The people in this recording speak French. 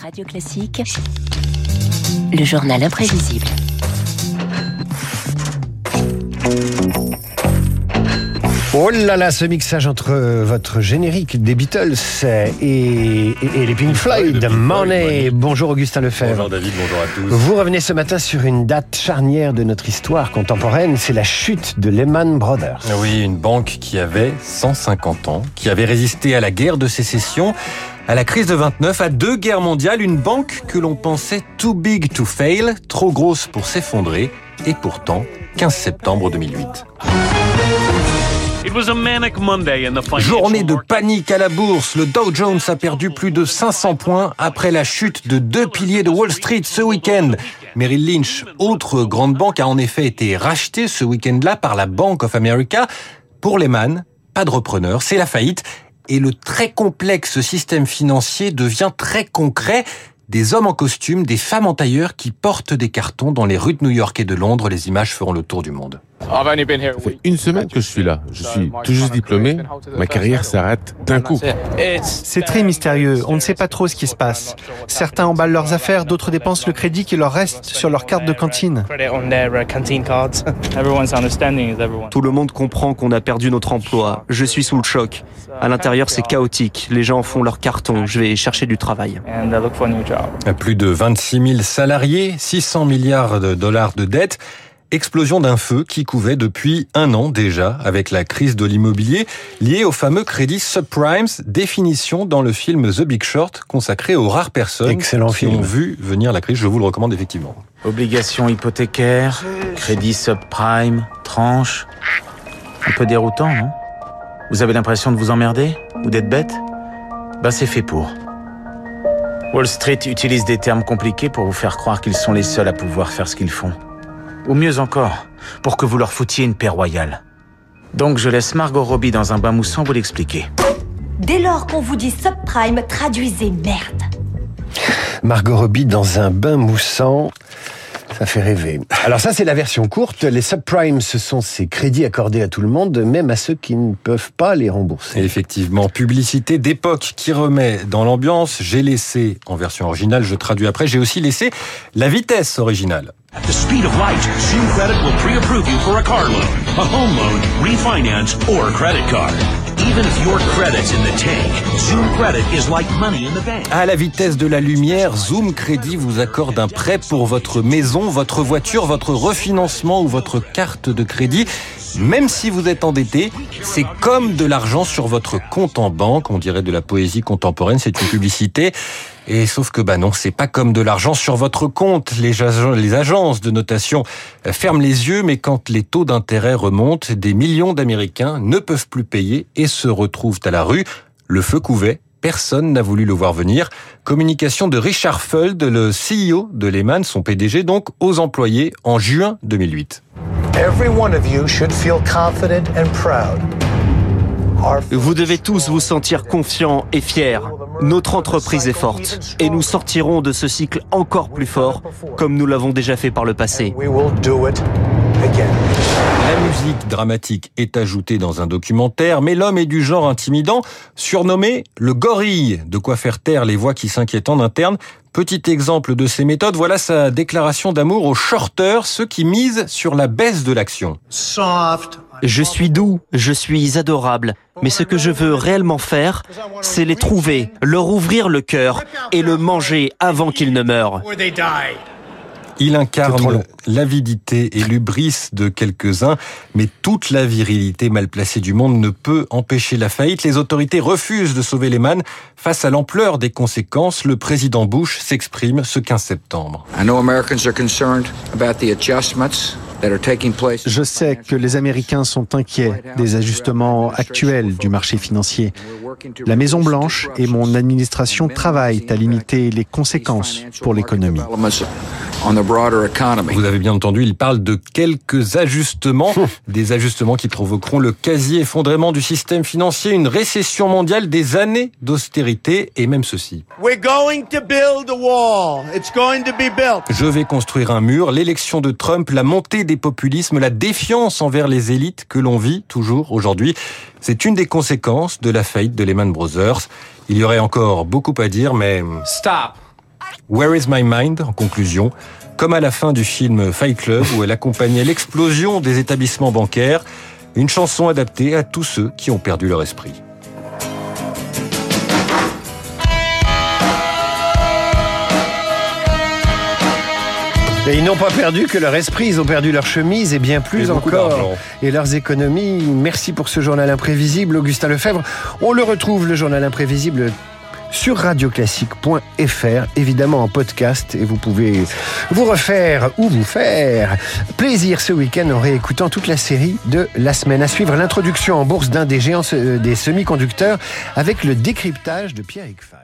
Radio Classique, le journal imprévisible. Oh là là, ce mixage entre votre générique des Beatles et, et, les Pink Floyd, Money. Bonjour Augustin Lefebvre. Bonjour David, bonjour à tous. Vous revenez ce matin sur une date charnière de notre histoire contemporaine, c'est la chute de Lehman Brothers. Oui, une banque qui avait 150 ans, qui avait résisté à la guerre de sécession, à la crise de 29, à deux guerres mondiales, une banque que l'on pensait too big to fail, trop grosse pour s'effondrer, et pourtant, 15 septembre 2008. Journée de panique à la bourse. Le Dow Jones a perdu plus de 500 points après la chute de deux piliers de Wall Street ce week-end. Merrill Lynch, autre grande banque, a en effet été rachetée ce week-end-là par la Bank of America. Pour Lehman, pas de repreneur, c'est la faillite. Et le très complexe système financier devient très concret des hommes en costume, des femmes en tailleur qui portent des cartons dans les rues de New York et de Londres. Les images feront le tour du monde. Ça fait une semaine que je suis là. Je suis tout juste diplômé. Ma carrière s'arrête d'un coup. C'est très mystérieux. On ne sait pas trop ce qui se passe. Certains emballent leurs affaires, d'autres dépensent le crédit qui leur reste sur leur carte de cantine. Tout le monde comprend qu'on a perdu notre emploi. Je suis sous le choc. À l'intérieur, c'est chaotique. Les gens font leur carton. Je vais chercher du travail. Plus de 26 000 salariés, 600 milliards de dollars de dettes. Explosion d'un feu qui couvait depuis un an déjà avec la crise de l'immobilier liée au fameux crédit subprimes, définition dans le film The Big Short consacré aux rares personnes Excellent qui film. ont vu venir la crise. Je vous le recommande effectivement. Obligations hypothécaires, crédit subprime, tranche. Un peu déroutant, non? Vous avez l'impression de vous emmerder Ou d'être bête? Bah c'est fait pour. Wall Street utilise des termes compliqués pour vous faire croire qu'ils sont les seuls à pouvoir faire ce qu'ils font. Ou mieux encore, pour que vous leur foutiez une paix royale. Donc je laisse Margot Robbie dans un bain moussant vous l'expliquer. Dès lors qu'on vous dit subprime, traduisez merde. Margot Robbie dans un bain moussant. Ça fait rêver. Alors ça, c'est la version courte. Les subprimes, ce sont ces crédits accordés à tout le monde, même à ceux qui ne peuvent pas les rembourser. Et effectivement, publicité d'époque qui remet dans l'ambiance. J'ai laissé, en version originale, je traduis après, j'ai aussi laissé la vitesse originale. At the speed of light, Zoom Credit will pre-approve you for a car loan, a home loan, refinance, or credit card. À la vitesse de la lumière, Zoom Crédit vous accorde un prêt pour votre maison, votre voiture, votre refinancement ou votre carte de crédit. Même si vous êtes endetté, c'est comme de l'argent sur votre compte en banque. On dirait de la poésie contemporaine, c'est une publicité. Et sauf que bah non, c'est pas comme de l'argent sur votre compte. Les, ag- les agences de notation euh, ferment les yeux, mais quand les taux d'intérêt remontent, des millions d'Américains ne peuvent plus payer et se retrouvent à la rue. Le feu couvait. Personne n'a voulu le voir venir. Communication de Richard Fuld, le CEO de Lehman, son PDG donc, aux employés en juin 2008. Every one of you should feel confident and proud. Our Vous devez tous vous sentir confiants et fiers. Notre entreprise est forte et nous sortirons de ce cycle encore plus fort, comme nous l'avons déjà fait par le passé. La musique dramatique est ajoutée dans un documentaire, mais l'homme est du genre intimidant, surnommé le gorille, de quoi faire taire les voix qui s'inquiètent en interne. Petit exemple de ces méthodes, voilà sa déclaration d'amour aux shorteurs, ceux qui misent sur la baisse de l'action. Soft. Je suis doux, je suis adorable, mais ce que je veux réellement faire, c'est les trouver, leur ouvrir le cœur et le manger avant qu'ils ne meurent. Il incarne l'avidité et l'ubris de quelques-uns, mais toute la virilité mal placée du monde ne peut empêcher la faillite. Les autorités refusent de sauver Lehman. Face à l'ampleur des conséquences, le président Bush s'exprime ce 15 septembre. I know Americans are concerned about the adjustments that are taking place. Je sais que les Américains sont inquiets des ajustements actuels du marché financier. La Maison Blanche et mon administration travaillent à limiter les conséquences pour l'économie. On the broader economy. Vous avez bien entendu, il parle de quelques ajustements, des ajustements qui provoqueront le quasi-effondrement du système financier, une récession mondiale, des années d'austérité et même ceci. We're going to build a wall. It's going to be built. Je vais construire un mur, l'élection de Trump, la montée des populismes, la défiance envers les élites que l'on vit toujours aujourd'hui. C'est une des conséquences de la faillite de Lehman Brothers. Il y aurait encore beaucoup à dire, mais Stop Where is my mind en conclusion, comme à la fin du film Fight Club où elle accompagnait l'explosion des établissements bancaires, une chanson adaptée à tous ceux qui ont perdu leur esprit. Et ils n'ont pas perdu que leur esprit, ils ont perdu leur chemise et bien plus Et encore. Et leurs économies. Merci pour ce journal imprévisible, Augustin Lefebvre. On le retrouve, le journal imprévisible sur radioclassique.fr, évidemment en podcast, et vous pouvez vous refaire ou vous faire plaisir ce week-end en réécoutant toute la série de la semaine. À suivre l'introduction en bourse d'un des géants euh, des semi-conducteurs avec le décryptage de Pierre Fay.